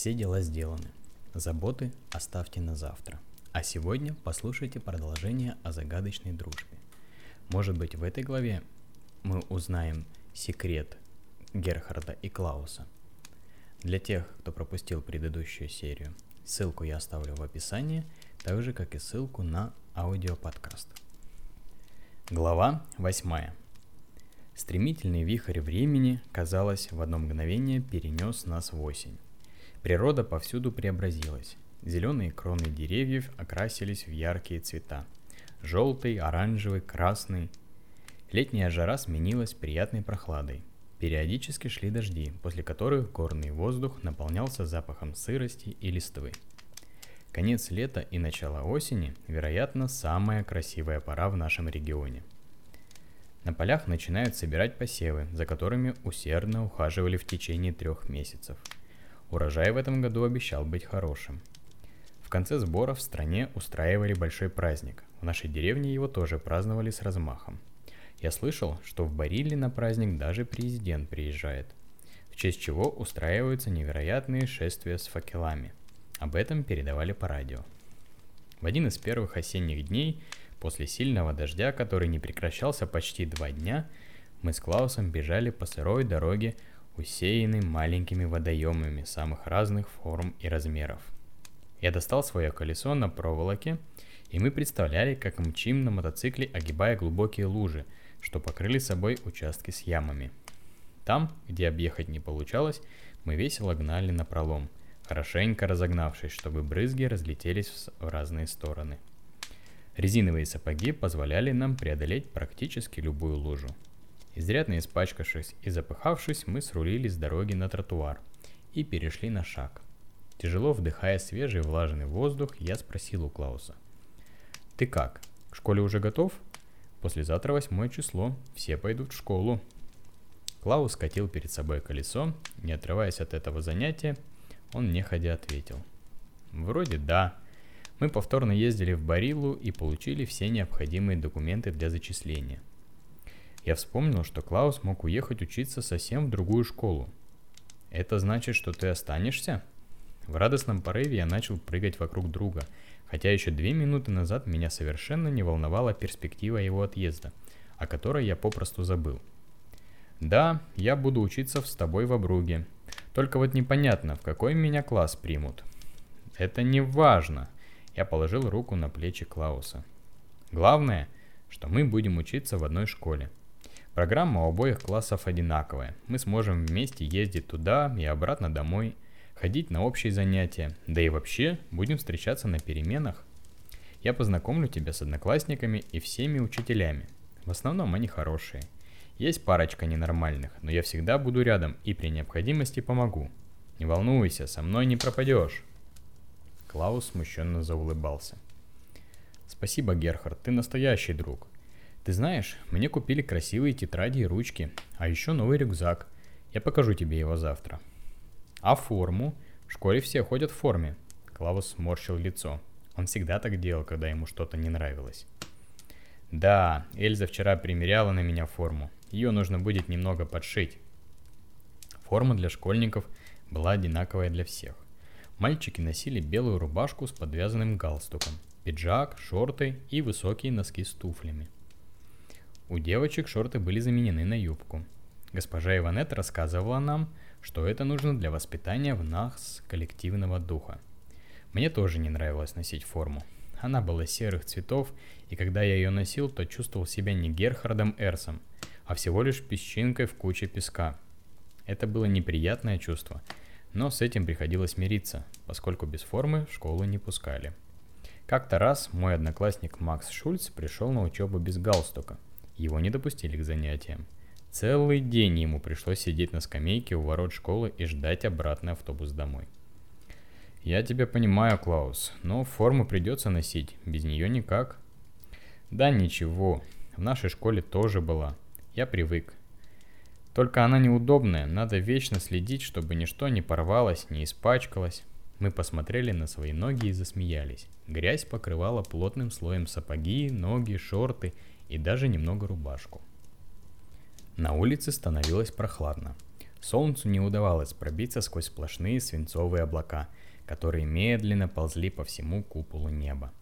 Все дела сделаны. Заботы оставьте на завтра. А сегодня послушайте продолжение о загадочной дружбе. Может быть, в этой главе мы узнаем секрет Герхарда и Клауса. Для тех, кто пропустил предыдущую серию, ссылку я оставлю в описании, так же как и ссылку на аудиоподкаст. Глава 8. Стремительный вихрь времени, казалось, в одно мгновение перенес нас в осень. Природа повсюду преобразилась. Зеленые кроны деревьев окрасились в яркие цвета. Желтый, оранжевый, красный. Летняя жара сменилась приятной прохладой. Периодически шли дожди, после которых горный воздух наполнялся запахом сырости и листвы. Конец лета и начало осени, вероятно, самая красивая пора в нашем регионе. На полях начинают собирать посевы, за которыми усердно ухаживали в течение трех месяцев – Урожай в этом году обещал быть хорошим. В конце сбора в стране устраивали большой праздник. В нашей деревне его тоже праздновали с размахом. Я слышал, что в Барилле на праздник даже президент приезжает, в честь чего устраиваются невероятные шествия с факелами. Об этом передавали по радио. В один из первых осенних дней, после сильного дождя, который не прекращался почти два дня, мы с Клаусом бежали по сырой дороге усеянный маленькими водоемами самых разных форм и размеров. Я достал свое колесо на проволоке, и мы представляли, как мчим на мотоцикле, огибая глубокие лужи, что покрыли собой участки с ямами. Там, где объехать не получалось, мы весело гнали на пролом, хорошенько разогнавшись, чтобы брызги разлетелись в разные стороны. Резиновые сапоги позволяли нам преодолеть практически любую лужу. Изрядно испачкавшись и запыхавшись, мы срулили с дороги на тротуар и перешли на шаг. Тяжело вдыхая свежий влажный воздух, я спросил у Клауса. «Ты как? К школе уже готов?» «Послезавтра восьмое число, все пойдут в школу». Клаус катил перед собой колесо, не отрываясь от этого занятия, он неходя ответил. «Вроде да. Мы повторно ездили в Барилу и получили все необходимые документы для зачисления. Я вспомнил, что Клаус мог уехать учиться совсем в другую школу. Это значит, что ты останешься? В радостном порыве я начал прыгать вокруг друга, хотя еще две минуты назад меня совершенно не волновала перспектива его отъезда, о которой я попросту забыл. Да, я буду учиться с тобой в Обруге. Только вот непонятно, в какой меня класс примут. Это не важно. Я положил руку на плечи Клауса. Главное, что мы будем учиться в одной школе – Программа у обоих классов одинаковая. Мы сможем вместе ездить туда и обратно домой, ходить на общие занятия, да и вообще будем встречаться на переменах. Я познакомлю тебя с одноклассниками и всеми учителями. В основном они хорошие. Есть парочка ненормальных, но я всегда буду рядом и при необходимости помогу. Не волнуйся, со мной не пропадешь. Клаус смущенно заулыбался. Спасибо, Герхард, ты настоящий друг. Ты знаешь, мне купили красивые тетради и ручки, а еще новый рюкзак. Я покажу тебе его завтра. А форму? В школе все ходят в форме. Клаус сморщил лицо. Он всегда так делал, когда ему что-то не нравилось. Да, Эльза вчера примеряла на меня форму. Ее нужно будет немного подшить. Форма для школьников была одинаковая для всех. Мальчики носили белую рубашку с подвязанным галстуком, пиджак, шорты и высокие носки с туфлями – у девочек шорты были заменены на юбку. Госпожа Иванет рассказывала нам, что это нужно для воспитания в нас коллективного духа. Мне тоже не нравилось носить форму. Она была серых цветов, и когда я ее носил, то чувствовал себя не Герхардом Эрсом, а всего лишь песчинкой в куче песка. Это было неприятное чувство, но с этим приходилось мириться, поскольку без формы в школу не пускали. Как-то раз мой одноклассник Макс Шульц пришел на учебу без галстука – его не допустили к занятиям. Целый день ему пришлось сидеть на скамейке у ворот школы и ждать обратный автобус домой. Я тебя понимаю, Клаус, но форму придется носить, без нее никак. Да ничего, в нашей школе тоже была. Я привык. Только она неудобная, надо вечно следить, чтобы ничто не порвалось, не испачкалось. Мы посмотрели на свои ноги и засмеялись. Грязь покрывала плотным слоем сапоги, ноги, шорты и даже немного рубашку. На улице становилось прохладно. Солнцу не удавалось пробиться сквозь сплошные свинцовые облака, которые медленно ползли по всему куполу неба.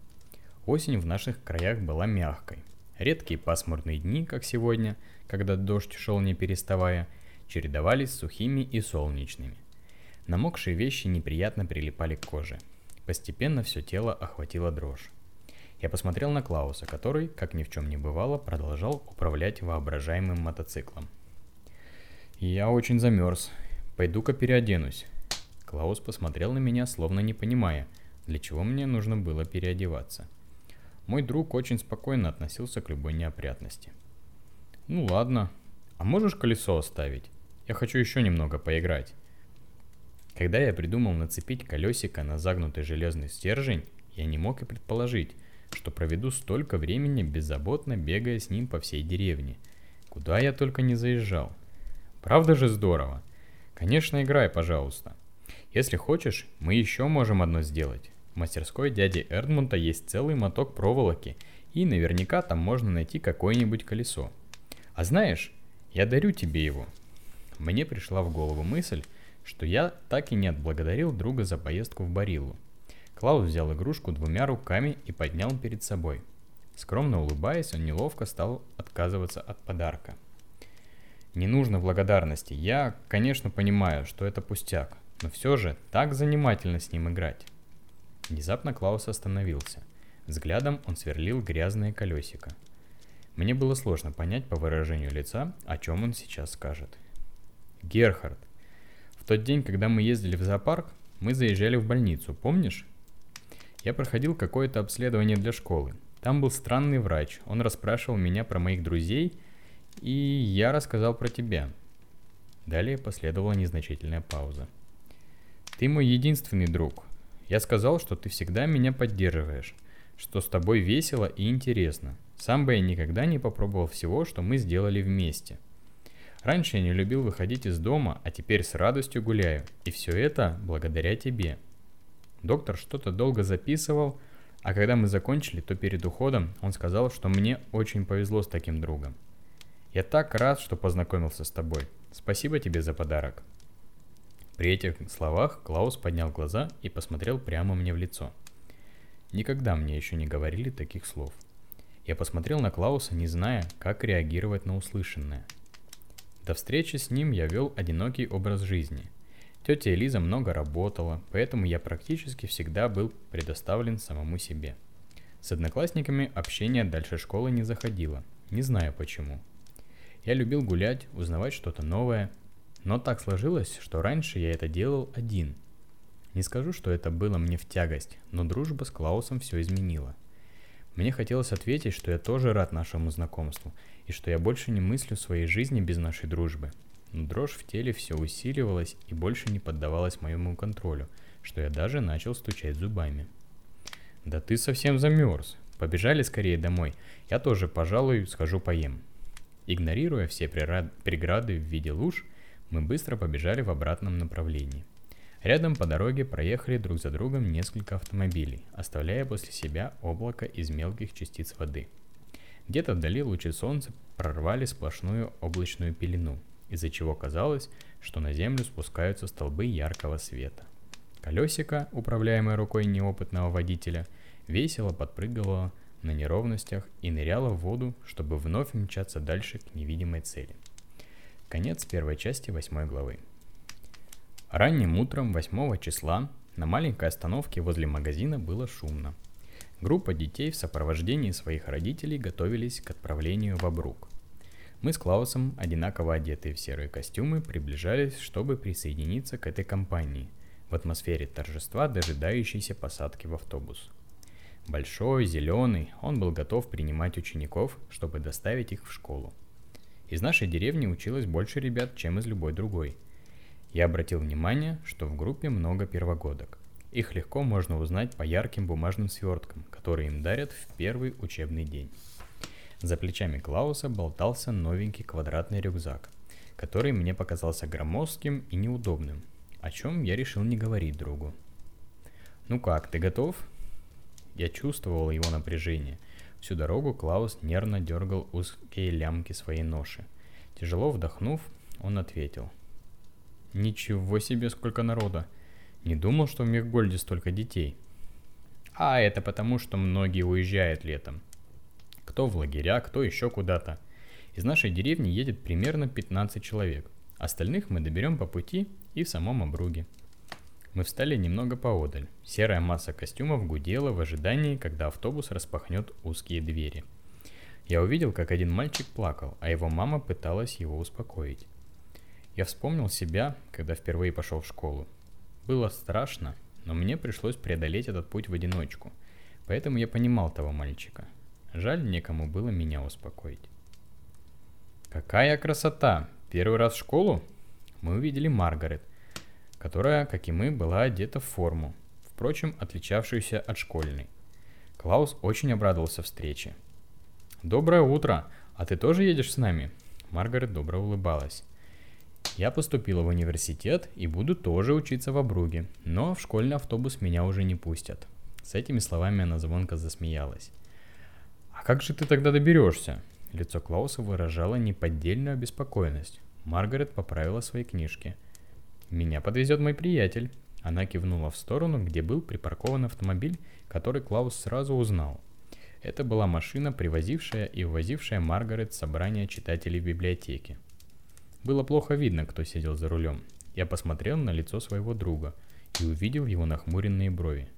Осень в наших краях была мягкой. Редкие пасмурные дни, как сегодня, когда дождь шел не переставая, чередовались с сухими и солнечными. Намокшие вещи неприятно прилипали к коже. Постепенно все тело охватило дрожь. Я посмотрел на Клауса, который, как ни в чем не бывало, продолжал управлять воображаемым мотоциклом. «Я очень замерз. Пойду-ка переоденусь». Клаус посмотрел на меня, словно не понимая, для чего мне нужно было переодеваться. Мой друг очень спокойно относился к любой неопрятности. «Ну ладно. А можешь колесо оставить? Я хочу еще немного поиграть». Когда я придумал нацепить колесико на загнутый железный стержень, я не мог и предположить, что проведу столько времени беззаботно бегая с ним по всей деревне. Куда я только не заезжал. Правда же здорово? Конечно, играй, пожалуйста. Если хочешь, мы еще можем одно сделать. В мастерской дяди Эрдмунта есть целый моток проволоки, и наверняка там можно найти какое-нибудь колесо. А знаешь, я дарю тебе его. Мне пришла в голову мысль, что я так и не отблагодарил друга за поездку в Бариллу. Клаус взял игрушку двумя руками и поднял перед собой. Скромно улыбаясь, он неловко стал отказываться от подарка. «Не нужно благодарности. Я, конечно, понимаю, что это пустяк, но все же так занимательно с ним играть». Внезапно Клаус остановился. Взглядом он сверлил грязное колесико. Мне было сложно понять по выражению лица, о чем он сейчас скажет. «Герхард, тот день, когда мы ездили в зоопарк, мы заезжали в больницу, помнишь? Я проходил какое-то обследование для школы. Там был странный врач, он расспрашивал меня про моих друзей, и я рассказал про тебя. Далее последовала незначительная пауза. Ты мой единственный друг. Я сказал, что ты всегда меня поддерживаешь, что с тобой весело и интересно. Сам бы я никогда не попробовал всего, что мы сделали вместе – Раньше я не любил выходить из дома, а теперь с радостью гуляю. И все это благодаря тебе. Доктор что-то долго записывал, а когда мы закончили, то перед уходом он сказал, что мне очень повезло с таким другом. Я так рад, что познакомился с тобой. Спасибо тебе за подарок. При этих словах Клаус поднял глаза и посмотрел прямо мне в лицо. Никогда мне еще не говорили таких слов. Я посмотрел на Клауса, не зная, как реагировать на услышанное – до встречи с ним я вел одинокий образ жизни. Тетя Элиза много работала, поэтому я практически всегда был предоставлен самому себе. С одноклассниками общение дальше школы не заходило, не знаю почему. Я любил гулять, узнавать что-то новое, но так сложилось, что раньше я это делал один. Не скажу, что это было мне в тягость, но дружба с Клаусом все изменила. Мне хотелось ответить, что я тоже рад нашему знакомству, и что я больше не мыслю своей жизни без нашей дружбы. Но дрожь в теле все усиливалась и больше не поддавалась моему контролю, что я даже начал стучать зубами. «Да ты совсем замерз. Побежали скорее домой. Я тоже, пожалуй, схожу поем». Игнорируя все преграды в виде луж, мы быстро побежали в обратном направлении. Рядом по дороге проехали друг за другом несколько автомобилей, оставляя после себя облако из мелких частиц воды – где-то вдали лучи солнца прорвали сплошную облачную пелену, из-за чего казалось, что на землю спускаются столбы яркого света. Колесико, управляемое рукой неопытного водителя, весело подпрыгивало на неровностях и ныряло в воду, чтобы вновь мчаться дальше к невидимой цели. Конец первой части восьмой главы. Ранним утром 8 числа на маленькой остановке возле магазина было шумно – Группа детей в сопровождении своих родителей готовились к отправлению в Абрук. Мы с Клаусом, одинаково одетые в серые костюмы, приближались, чтобы присоединиться к этой компании, в атмосфере торжества, дожидающейся посадки в автобус. Большой, зеленый, он был готов принимать учеников, чтобы доставить их в школу. Из нашей деревни училось больше ребят, чем из любой другой. Я обратил внимание, что в группе много первогодок. Их легко можно узнать по ярким бумажным сверткам, которые им дарят в первый учебный день. За плечами Клауса болтался новенький квадратный рюкзак, который мне показался громоздким и неудобным, о чем я решил не говорить другу. «Ну как, ты готов?» Я чувствовал его напряжение. Всю дорогу Клаус нервно дергал узкие лямки своей ноши. Тяжело вдохнув, он ответил. Ничего себе, сколько народа. Не думал, что в Мехгольде столько детей. А это потому, что многие уезжают летом. Кто в лагеря, кто еще куда-то. Из нашей деревни едет примерно 15 человек. Остальных мы доберем по пути и в самом обруге. Мы встали немного поодаль. Серая масса костюмов гудела в ожидании, когда автобус распахнет узкие двери. Я увидел, как один мальчик плакал, а его мама пыталась его успокоить. Я вспомнил себя, когда впервые пошел в школу. Было страшно, но мне пришлось преодолеть этот путь в одиночку. Поэтому я понимал того мальчика. Жаль, некому было меня успокоить. Какая красота! Первый раз в школу? Мы увидели Маргарет, которая, как и мы, была одета в форму, впрочем, отличавшуюся от школьной. Клаус очень обрадовался встрече. «Доброе утро! А ты тоже едешь с нами?» Маргарет добро улыбалась. Я поступила в университет и буду тоже учиться в Обруге, но в школьный автобус меня уже не пустят. С этими словами она звонко засмеялась. «А как же ты тогда доберешься?» Лицо Клауса выражало неподдельную обеспокоенность. Маргарет поправила свои книжки. «Меня подвезет мой приятель». Она кивнула в сторону, где был припаркован автомобиль, который Клаус сразу узнал. Это была машина, привозившая и увозившая Маргарет с собрания читателей в библиотеке. Было плохо видно, кто сидел за рулем. Я посмотрел на лицо своего друга и увидел его нахмуренные брови.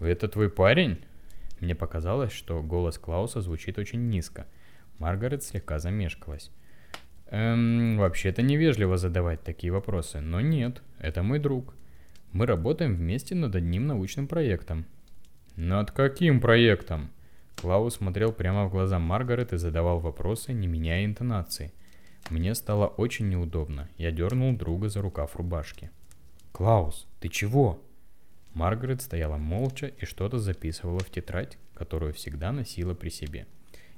«Это твой парень?» Мне показалось, что голос Клауса звучит очень низко. Маргарет слегка замешкалась. Эм, вообще-то невежливо задавать такие вопросы, но нет, это мой друг. Мы работаем вместе над одним научным проектом. Над каким проектом? Клаус смотрел прямо в глаза Маргарет и задавал вопросы, не меняя интонации. Мне стало очень неудобно. Я дернул друга за рукав рубашки. «Клаус, ты чего?» Маргарет стояла молча и что-то записывала в тетрадь, которую всегда носила при себе.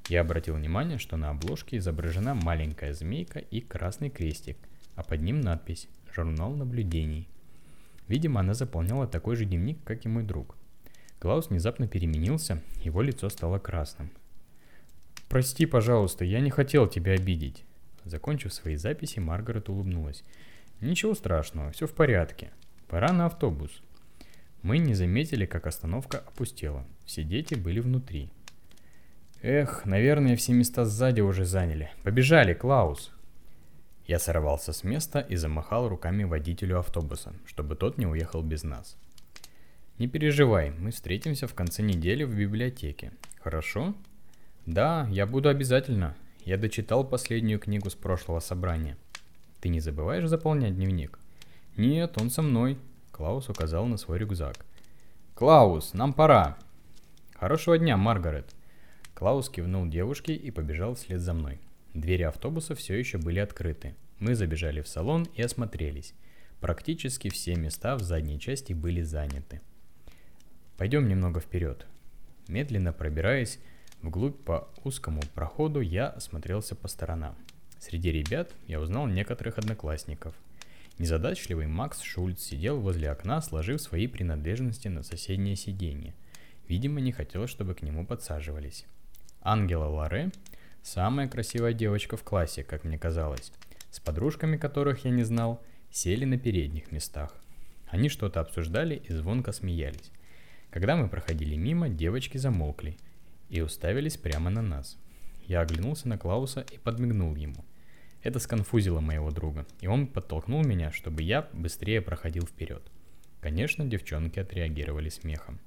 Я обратил внимание, что на обложке изображена маленькая змейка и красный крестик, а под ним надпись «Журнал наблюдений». Видимо, она заполняла такой же дневник, как и мой друг. Клаус внезапно переменился, его лицо стало красным. «Прости, пожалуйста, я не хотел тебя обидеть. Закончив свои записи, Маргарет улыбнулась. «Ничего страшного, все в порядке. Пора на автобус». Мы не заметили, как остановка опустела. Все дети были внутри. «Эх, наверное, все места сзади уже заняли. Побежали, Клаус!» Я сорвался с места и замахал руками водителю автобуса, чтобы тот не уехал без нас. «Не переживай, мы встретимся в конце недели в библиотеке. Хорошо?» «Да, я буду обязательно. Я дочитал последнюю книгу с прошлого собрания. Ты не забываешь заполнять дневник? Нет, он со мной. Клаус указал на свой рюкзак. Клаус, нам пора. Хорошего дня, Маргарет. Клаус кивнул девушке и побежал вслед за мной. Двери автобуса все еще были открыты. Мы забежали в салон и осмотрелись. Практически все места в задней части были заняты. Пойдем немного вперед. Медленно пробираясь Вглубь по узкому проходу я осмотрелся по сторонам. Среди ребят я узнал некоторых одноклассников. Незадачливый Макс Шульц сидел возле окна, сложив свои принадлежности на соседнее сиденье. Видимо, не хотел, чтобы к нему подсаживались. Ангела Ларе – самая красивая девочка в классе, как мне казалось, с подружками которых я не знал, сели на передних местах. Они что-то обсуждали и звонко смеялись. Когда мы проходили мимо, девочки замолкли – и уставились прямо на нас. Я оглянулся на Клауса и подмигнул ему. Это сконфузило моего друга, и он подтолкнул меня, чтобы я быстрее проходил вперед. Конечно, девчонки отреагировали смехом.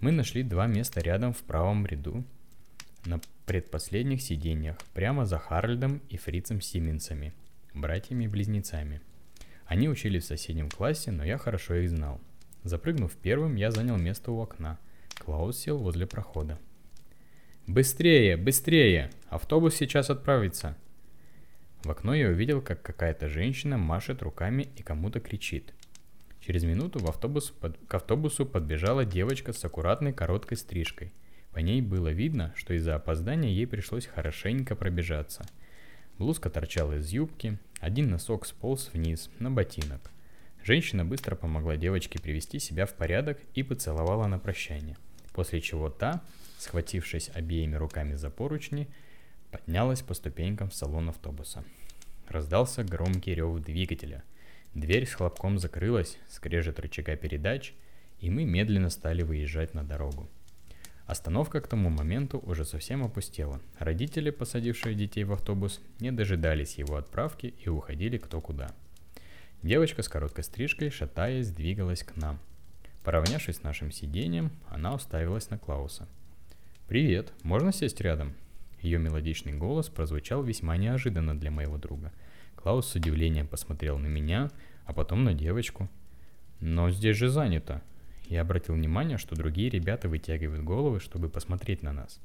Мы нашли два места рядом в правом ряду, на предпоследних сиденьях, прямо за Харльдом и Фрицем Сименсами, братьями-близнецами. Они учились в соседнем классе, но я хорошо их знал. Запрыгнув первым, я занял место у окна. Клаус сел возле прохода. «Быстрее, быстрее! Автобус сейчас отправится!» В окно я увидел, как какая-то женщина машет руками и кому-то кричит. Через минуту в автобус под... к автобусу подбежала девочка с аккуратной короткой стрижкой. По ней было видно, что из-за опоздания ей пришлось хорошенько пробежаться. Блузка торчала из юбки, один носок сполз вниз, на ботинок. Женщина быстро помогла девочке привести себя в порядок и поцеловала на прощание. После чего та, схватившись обеими руками за поручни, поднялась по ступенькам в салон автобуса. раздался громкий рев двигателя. Дверь с хлопком закрылась, скрежет рычага передач, и мы медленно стали выезжать на дорогу. Остановка к тому моменту уже совсем опустела. Родители, посадившие детей в автобус, не дожидались его отправки и уходили кто куда. Девочка с короткой стрижкой, шатаясь, двигалась к нам. Поравнявшись с нашим сиденьем, она уставилась на Клауса. «Привет, можно сесть рядом?» Ее мелодичный голос прозвучал весьма неожиданно для моего друга. Клаус с удивлением посмотрел на меня, а потом на девочку. «Но здесь же занято», я обратил внимание, что другие ребята вытягивают головы, чтобы посмотреть на нас.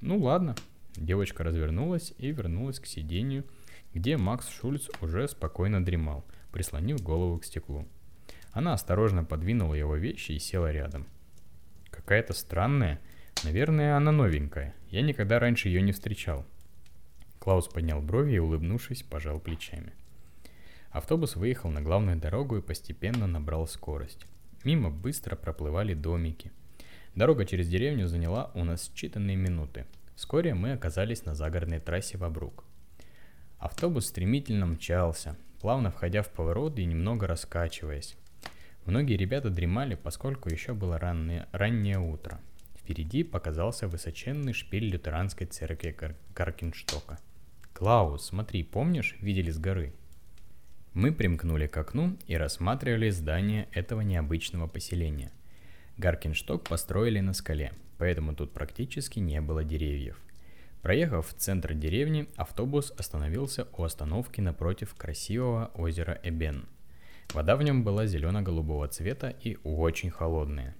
Ну ладно. Девочка развернулась и вернулась к сиденью, где Макс Шульц уже спокойно дремал, прислонив голову к стеклу. Она осторожно подвинула его вещи и села рядом. Какая-то странная. Наверное, она новенькая. Я никогда раньше ее не встречал. Клаус поднял брови и, улыбнувшись, пожал плечами. Автобус выехал на главную дорогу и постепенно набрал скорость. Мимо быстро проплывали домики. Дорога через деревню заняла у нас считанные минуты. Вскоре мы оказались на загородной трассе в Абрук. Автобус стремительно мчался, плавно входя в поворот и немного раскачиваясь. Многие ребята дремали, поскольку еще было раннее, раннее утро. Впереди показался высоченный шпиль лютеранской церкви Гар- Гаркинштока. «Клаус, смотри, помнишь, видели с горы?» Мы примкнули к окну и рассматривали здание этого необычного поселения. Гаркиншток построили на скале, поэтому тут практически не было деревьев. Проехав в центр деревни, автобус остановился у остановки напротив красивого озера Эбен. Вода в нем была зелено-голубого цвета и очень холодная.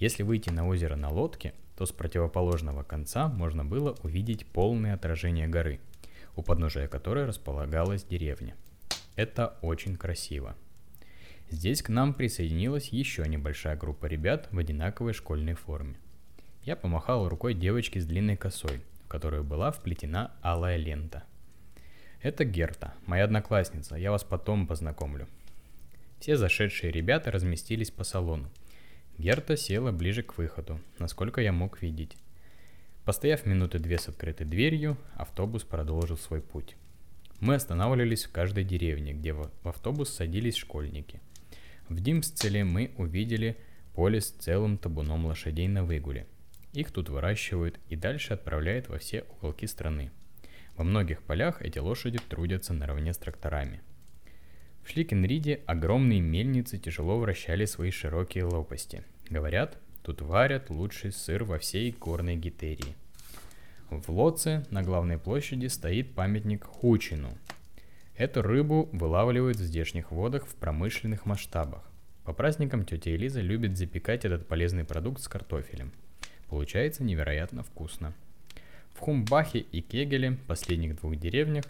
Если выйти на озеро на лодке, то с противоположного конца можно было увидеть полное отражение горы, у подножия которой располагалась деревня – это очень красиво. Здесь к нам присоединилась еще небольшая группа ребят в одинаковой школьной форме. Я помахал рукой девочке с длинной косой, в которую была вплетена алая лента. Это Герта, моя одноклассница, я вас потом познакомлю. Все зашедшие ребята разместились по салону. Герта села ближе к выходу, насколько я мог видеть. Постояв минуты две с открытой дверью, автобус продолжил свой путь. Мы останавливались в каждой деревне, где в автобус садились школьники. В Димсцеле мы увидели поле с целым табуном лошадей на выгуле. Их тут выращивают и дальше отправляют во все уголки страны. Во многих полях эти лошади трудятся наравне с тракторами. В Шликенриде огромные мельницы тяжело вращали свои широкие лопасти. Говорят, тут варят лучший сыр во всей горной Гитерии – в Лоце на главной площади стоит памятник Хучину. Эту рыбу вылавливают в здешних водах в промышленных масштабах. По праздникам тетя Элиза любит запекать этот полезный продукт с картофелем. Получается невероятно вкусно. В Хумбахе и Кегеле, последних двух деревнях,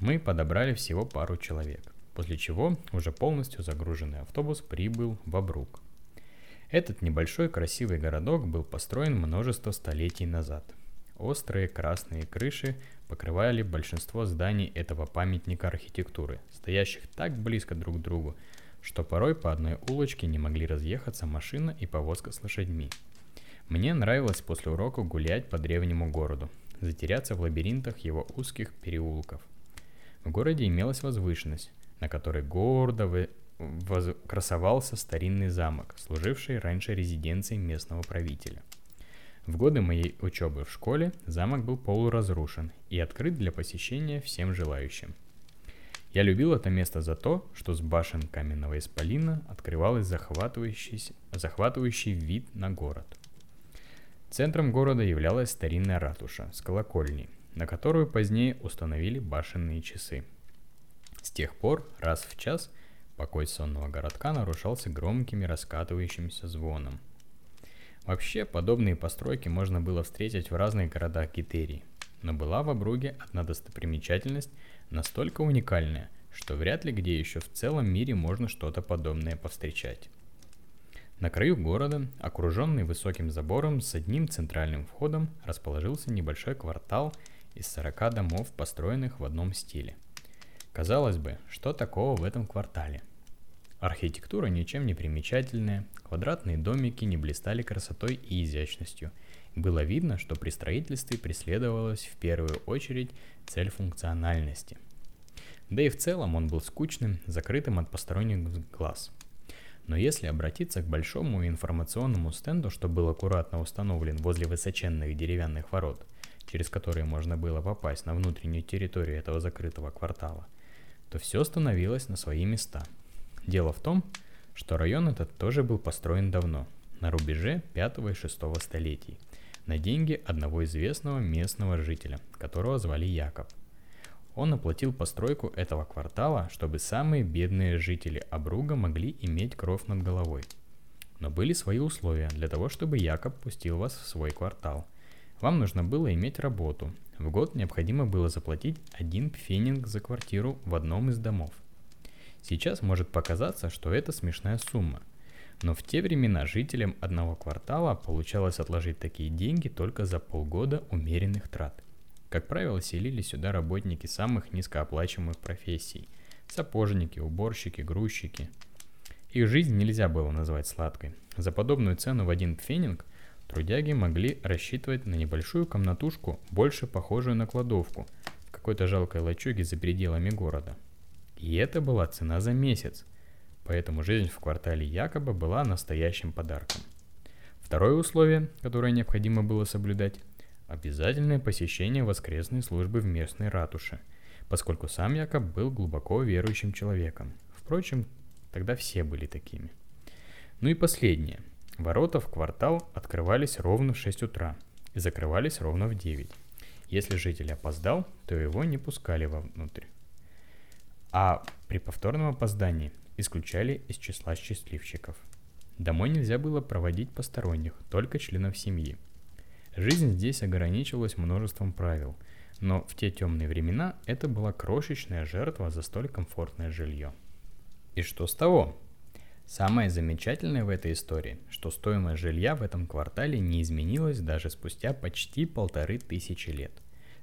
мы подобрали всего пару человек, после чего уже полностью загруженный автобус прибыл в Абрук. Этот небольшой красивый городок был построен множество столетий назад – Острые красные крыши покрывали большинство зданий этого памятника архитектуры, стоящих так близко друг к другу, что порой по одной улочке не могли разъехаться машина и повозка с лошадьми. Мне нравилось после урока гулять по древнему городу, затеряться в лабиринтах его узких переулков. В городе имелась возвышенность, на которой гордо воз... красовался старинный замок, служивший раньше резиденцией местного правителя – в годы моей учебы в школе замок был полуразрушен и открыт для посещения всем желающим. Я любил это место за то, что с башен каменного исполина открывалась захватывающий, захватывающий вид на город. Центром города являлась старинная ратуша с колокольней, на которую позднее установили башенные часы. С тех пор раз в час покой сонного городка нарушался громкими раскатывающимся звоном – Вообще, подобные постройки можно было встретить в разных городах Гитерии. Но была в Абруге одна достопримечательность настолько уникальная, что вряд ли где еще в целом мире можно что-то подобное повстречать. На краю города, окруженный высоким забором с одним центральным входом, расположился небольшой квартал из 40 домов, построенных в одном стиле. Казалось бы, что такого в этом квартале? Архитектура ничем не примечательная, квадратные домики не блистали красотой и изящностью. Было видно, что при строительстве преследовалась в первую очередь цель функциональности. Да и в целом он был скучным, закрытым от посторонних глаз. Но если обратиться к большому информационному стенду, что был аккуратно установлен возле высоченных деревянных ворот, через которые можно было попасть на внутреннюю территорию этого закрытого квартала, то все становилось на свои места. Дело в том, что район этот тоже был построен давно, на рубеже 5 и 6 столетий, на деньги одного известного местного жителя, которого звали Якоб. Он оплатил постройку этого квартала, чтобы самые бедные жители Обруга могли иметь кровь над головой. Но были свои условия для того, чтобы Якоб пустил вас в свой квартал. Вам нужно было иметь работу. В год необходимо было заплатить один пфенинг за квартиру в одном из домов. Сейчас может показаться, что это смешная сумма. Но в те времена жителям одного квартала получалось отложить такие деньги только за полгода умеренных трат. Как правило, селились сюда работники самых низкооплачиваемых профессий. Сапожники, уборщики, грузчики. Их жизнь нельзя было назвать сладкой. За подобную цену в один пфенинг трудяги могли рассчитывать на небольшую комнатушку, больше похожую на кладовку, в какой-то жалкой лачуге за пределами города. И это была цена за месяц. Поэтому жизнь в квартале якобы была настоящим подарком. Второе условие, которое необходимо было соблюдать, Обязательное посещение воскресной службы в местной ратуше, поскольку сам Якоб был глубоко верующим человеком. Впрочем, тогда все были такими. Ну и последнее. Ворота в квартал открывались ровно в 6 утра и закрывались ровно в 9. Если житель опоздал, то его не пускали вовнутрь. А при повторном опоздании исключали из числа счастливчиков. Домой нельзя было проводить посторонних, только членов семьи – Жизнь здесь ограничивалась множеством правил, но в те темные времена это была крошечная жертва за столь комфортное жилье. И что с того? Самое замечательное в этой истории, что стоимость жилья в этом квартале не изменилась даже спустя почти полторы тысячи лет.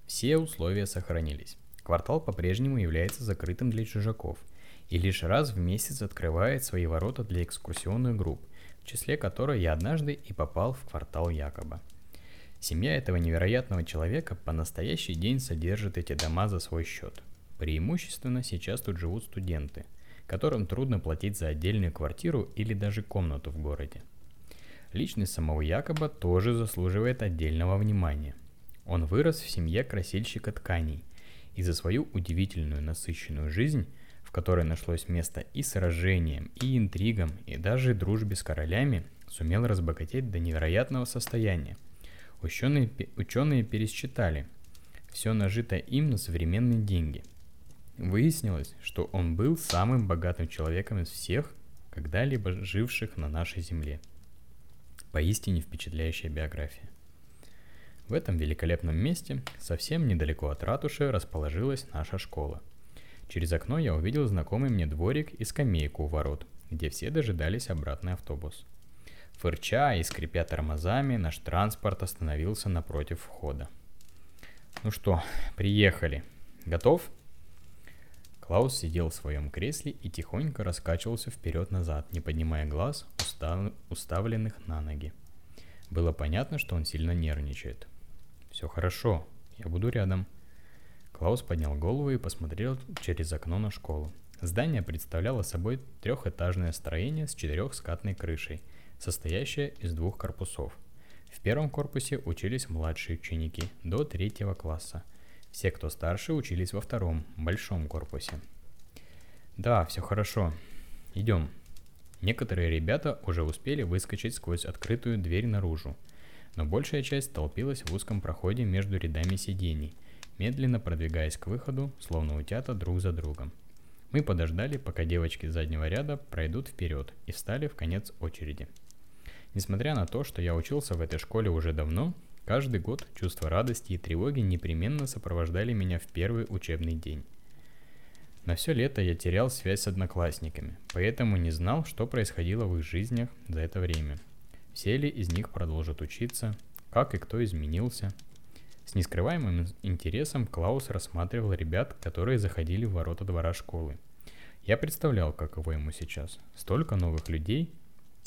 Все условия сохранились. Квартал по-прежнему является закрытым для чужаков и лишь раз в месяц открывает свои ворота для экскурсионных групп, в числе которой я однажды и попал в квартал Якоба. Семья этого невероятного человека по настоящий день содержит эти дома за свой счет. Преимущественно сейчас тут живут студенты, которым трудно платить за отдельную квартиру или даже комнату в городе. Личность самого Якоба тоже заслуживает отдельного внимания. Он вырос в семье красильщика тканей, и за свою удивительную насыщенную жизнь, в которой нашлось место и сражениям, и интригам, и даже дружбе с королями, сумел разбогатеть до невероятного состояния – Ученые, ученые пересчитали все нажитое им на современные деньги. Выяснилось, что он был самым богатым человеком из всех, когда-либо живших на нашей Земле. Поистине впечатляющая биография. В этом великолепном месте, совсем недалеко от ратуши, расположилась наша школа. Через окно я увидел знакомый мне дворик и скамейку у ворот, где все дожидались обратный автобус. Фырча и скрипя тормозами, наш транспорт остановился напротив входа. Ну что, приехали. Готов? Клаус сидел в своем кресле и тихонько раскачивался вперед-назад, не поднимая глаз, устав... уставленных на ноги. Было понятно, что он сильно нервничает. «Все хорошо, я буду рядом». Клаус поднял голову и посмотрел через окно на школу. Здание представляло собой трехэтажное строение с четырехскатной крышей – состоящая из двух корпусов. В первом корпусе учились младшие ученики до третьего класса. Все, кто старше, учились во втором, большом корпусе. Да, все хорошо. Идем. Некоторые ребята уже успели выскочить сквозь открытую дверь наружу, но большая часть толпилась в узком проходе между рядами сидений, медленно продвигаясь к выходу, словно утята друг за другом. Мы подождали, пока девочки заднего ряда пройдут вперед и встали в конец очереди. Несмотря на то, что я учился в этой школе уже давно, каждый год чувство радости и тревоги непременно сопровождали меня в первый учебный день. На все лето я терял связь с одноклассниками, поэтому не знал, что происходило в их жизнях за это время. Все ли из них продолжат учиться, как и кто изменился. С нескрываемым интересом Клаус рассматривал ребят, которые заходили в ворота двора школы. Я представлял, каково ему сейчас. Столько новых людей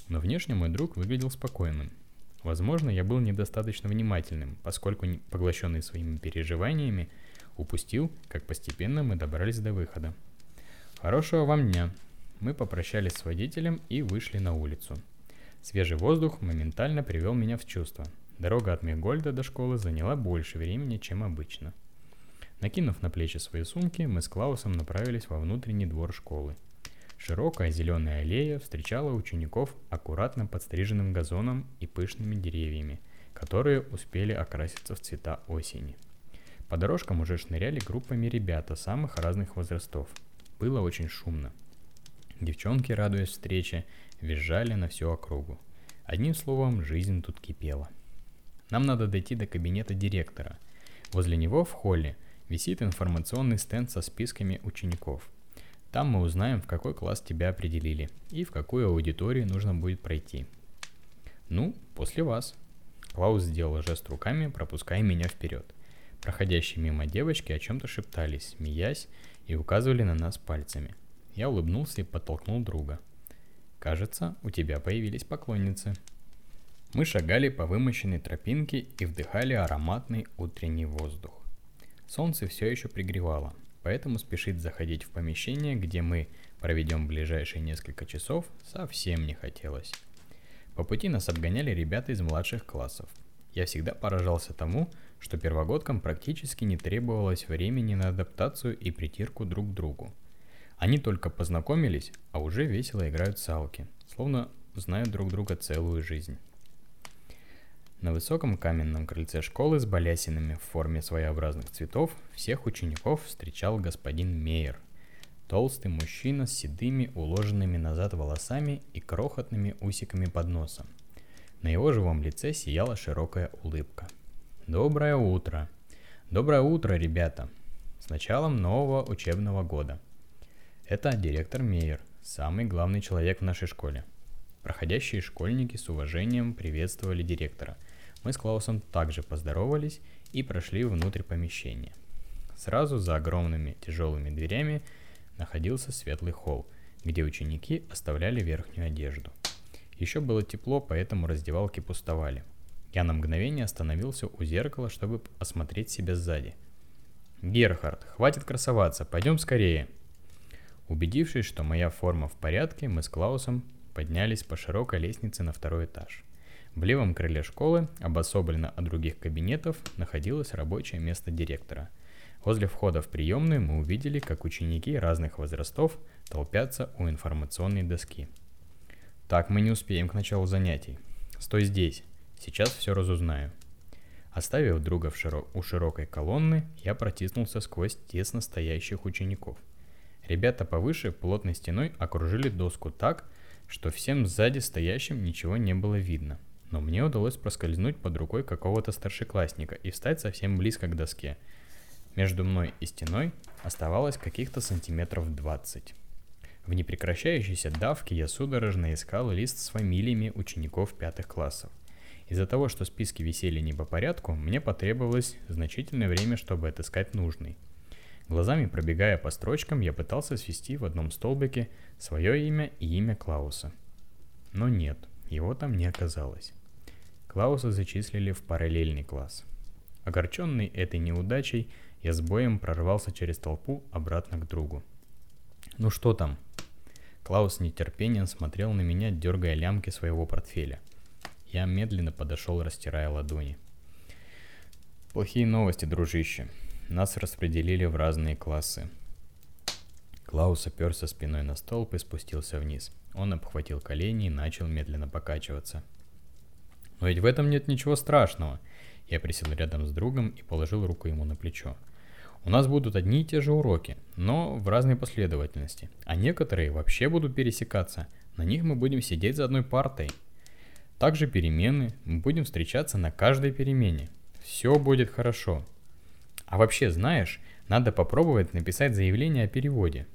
но внешне мой друг выглядел спокойным. Возможно, я был недостаточно внимательным, поскольку, поглощенный своими переживаниями, упустил, как постепенно мы добрались до выхода. Хорошего вам дня. Мы попрощались с водителем и вышли на улицу. Свежий воздух моментально привел меня в чувство. Дорога от Мегольда до школы заняла больше времени, чем обычно. Накинув на плечи свои сумки, мы с Клаусом направились во внутренний двор школы. Широкая зеленая аллея встречала учеников аккуратно подстриженным газоном и пышными деревьями, которые успели окраситься в цвета осени. По дорожкам уже шныряли группами ребята самых разных возрастов. Было очень шумно. Девчонки, радуясь встрече, визжали на всю округу. Одним словом, жизнь тут кипела. Нам надо дойти до кабинета директора. Возле него в холле висит информационный стенд со списками учеников. Там мы узнаем, в какой класс тебя определили и в какую аудиторию нужно будет пройти. Ну, после вас. Клаус сделал жест руками, пропуская меня вперед. Проходящие мимо девочки о чем-то шептались, смеясь и указывали на нас пальцами. Я улыбнулся и подтолкнул друга. Кажется, у тебя появились поклонницы. Мы шагали по вымощенной тропинке и вдыхали ароматный утренний воздух. Солнце все еще пригревало, поэтому спешить заходить в помещение, где мы проведем ближайшие несколько часов, совсем не хотелось. По пути нас обгоняли ребята из младших классов. Я всегда поражался тому, что первогодкам практически не требовалось времени на адаптацию и притирку друг к другу – они только познакомились, а уже весело играют салки, словно знают друг друга целую жизнь. На высоком каменном крыльце школы с балясинами в форме своеобразных цветов всех учеников встречал господин Мейер. Толстый мужчина с седыми, уложенными назад волосами и крохотными усиками под носом. На его живом лице сияла широкая улыбка. Доброе утро! Доброе утро, ребята! С началом нового учебного года – это директор Мейер, самый главный человек в нашей школе. Проходящие школьники с уважением приветствовали директора. Мы с Клаусом также поздоровались и прошли внутрь помещения. Сразу за огромными тяжелыми дверями находился светлый холл, где ученики оставляли верхнюю одежду. Еще было тепло, поэтому раздевалки пустовали. Я на мгновение остановился у зеркала, чтобы осмотреть себя сзади. «Герхард, хватит красоваться, пойдем скорее!» Убедившись, что моя форма в порядке, мы с Клаусом поднялись по широкой лестнице на второй этаж. В левом крыле школы, обособленно от других кабинетов, находилось рабочее место директора. Возле входа в приемную мы увидели, как ученики разных возрастов толпятся у информационной доски. Так мы не успеем к началу занятий. Стой здесь, сейчас все разузнаю. Оставив друга широ- у широкой колонны, я протиснулся сквозь тесно стоящих учеников. Ребята повыше плотной стеной окружили доску так, что всем сзади стоящим ничего не было видно. Но мне удалось проскользнуть под рукой какого-то старшеклассника и встать совсем близко к доске. Между мной и стеной оставалось каких-то сантиметров 20. В непрекращающейся давке я судорожно искал лист с фамилиями учеников пятых классов. Из-за того, что списки висели не по порядку, мне потребовалось значительное время, чтобы отыскать нужный – Глазами пробегая по строчкам, я пытался свести в одном столбике свое имя и имя Клауса. Но нет, его там не оказалось. Клауса зачислили в параллельный класс. Огорченный этой неудачей, я с боем прорвался через толпу обратно к другу. «Ну что там?» Клаус нетерпением смотрел на меня, дергая лямки своего портфеля. Я медленно подошел, растирая ладони. «Плохие новости, дружище нас распределили в разные классы. Клаус оперся спиной на столб и спустился вниз. Он обхватил колени и начал медленно покачиваться. Но ведь в этом нет ничего страшного. Я присел рядом с другом и положил руку ему на плечо. У нас будут одни и те же уроки, но в разной последовательности. А некоторые вообще будут пересекаться. На них мы будем сидеть за одной партой. Также перемены. Мы будем встречаться на каждой перемене. Все будет хорошо. А вообще, знаешь, надо попробовать написать заявление о переводе.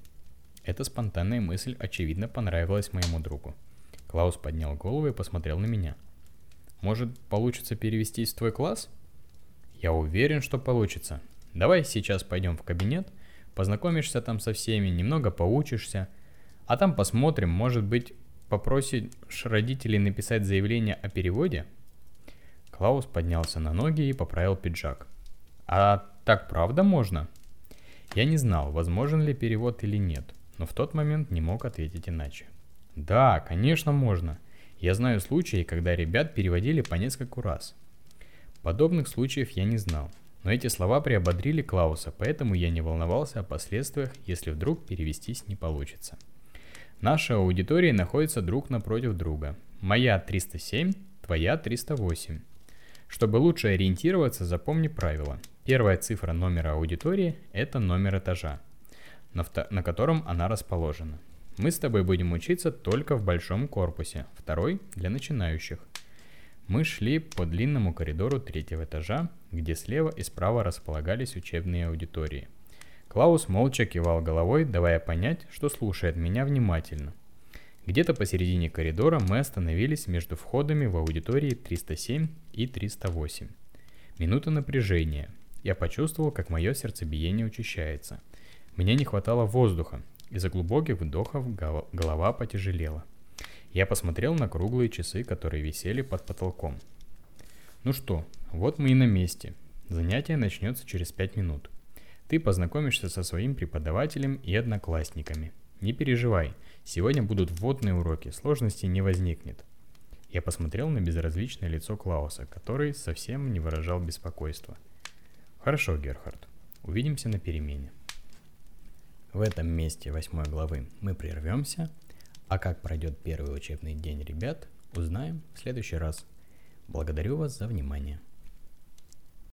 Эта спонтанная мысль, очевидно, понравилась моему другу. Клаус поднял голову и посмотрел на меня. Может, получится перевестись в твой класс? Я уверен, что получится. Давай сейчас пойдем в кабинет, познакомишься там со всеми, немного поучишься, а там посмотрим, может быть, попросишь родителей написать заявление о переводе? Клаус поднялся на ноги и поправил пиджак. А Так правда можно? Я не знал, возможен ли перевод или нет, но в тот момент не мог ответить иначе. Да, конечно можно. Я знаю случаи, когда ребят переводили по нескольку раз. Подобных случаев я не знал, но эти слова приободрили Клауса, поэтому я не волновался о последствиях, если вдруг перевестись не получится. Наши аудитории находятся друг напротив друга. Моя 307, твоя 308. Чтобы лучше ориентироваться, запомни правило. Первая цифра номера аудитории – это номер этажа, на, на котором она расположена. Мы с тобой будем учиться только в большом корпусе, второй – для начинающих. Мы шли по длинному коридору третьего этажа, где слева и справа располагались учебные аудитории. Клаус молча кивал головой, давая понять, что слушает меня внимательно. Где-то посередине коридора мы остановились между входами в аудитории 307 и 308. Минута напряжения. Я почувствовал, как мое сердцебиение учащается. Мне не хватало воздуха. Из-за глубоких вдохов голова потяжелела. Я посмотрел на круглые часы, которые висели под потолком. Ну что, вот мы и на месте. Занятие начнется через 5 минут. Ты познакомишься со своим преподавателем и одноклассниками. Не переживай, сегодня будут вводные уроки, сложностей не возникнет. Я посмотрел на безразличное лицо Клауса, который совсем не выражал беспокойства. Хорошо, Герхард. Увидимся на перемене. В этом месте восьмой главы мы прервемся, а как пройдет первый учебный день ребят, узнаем в следующий раз. Благодарю вас за внимание.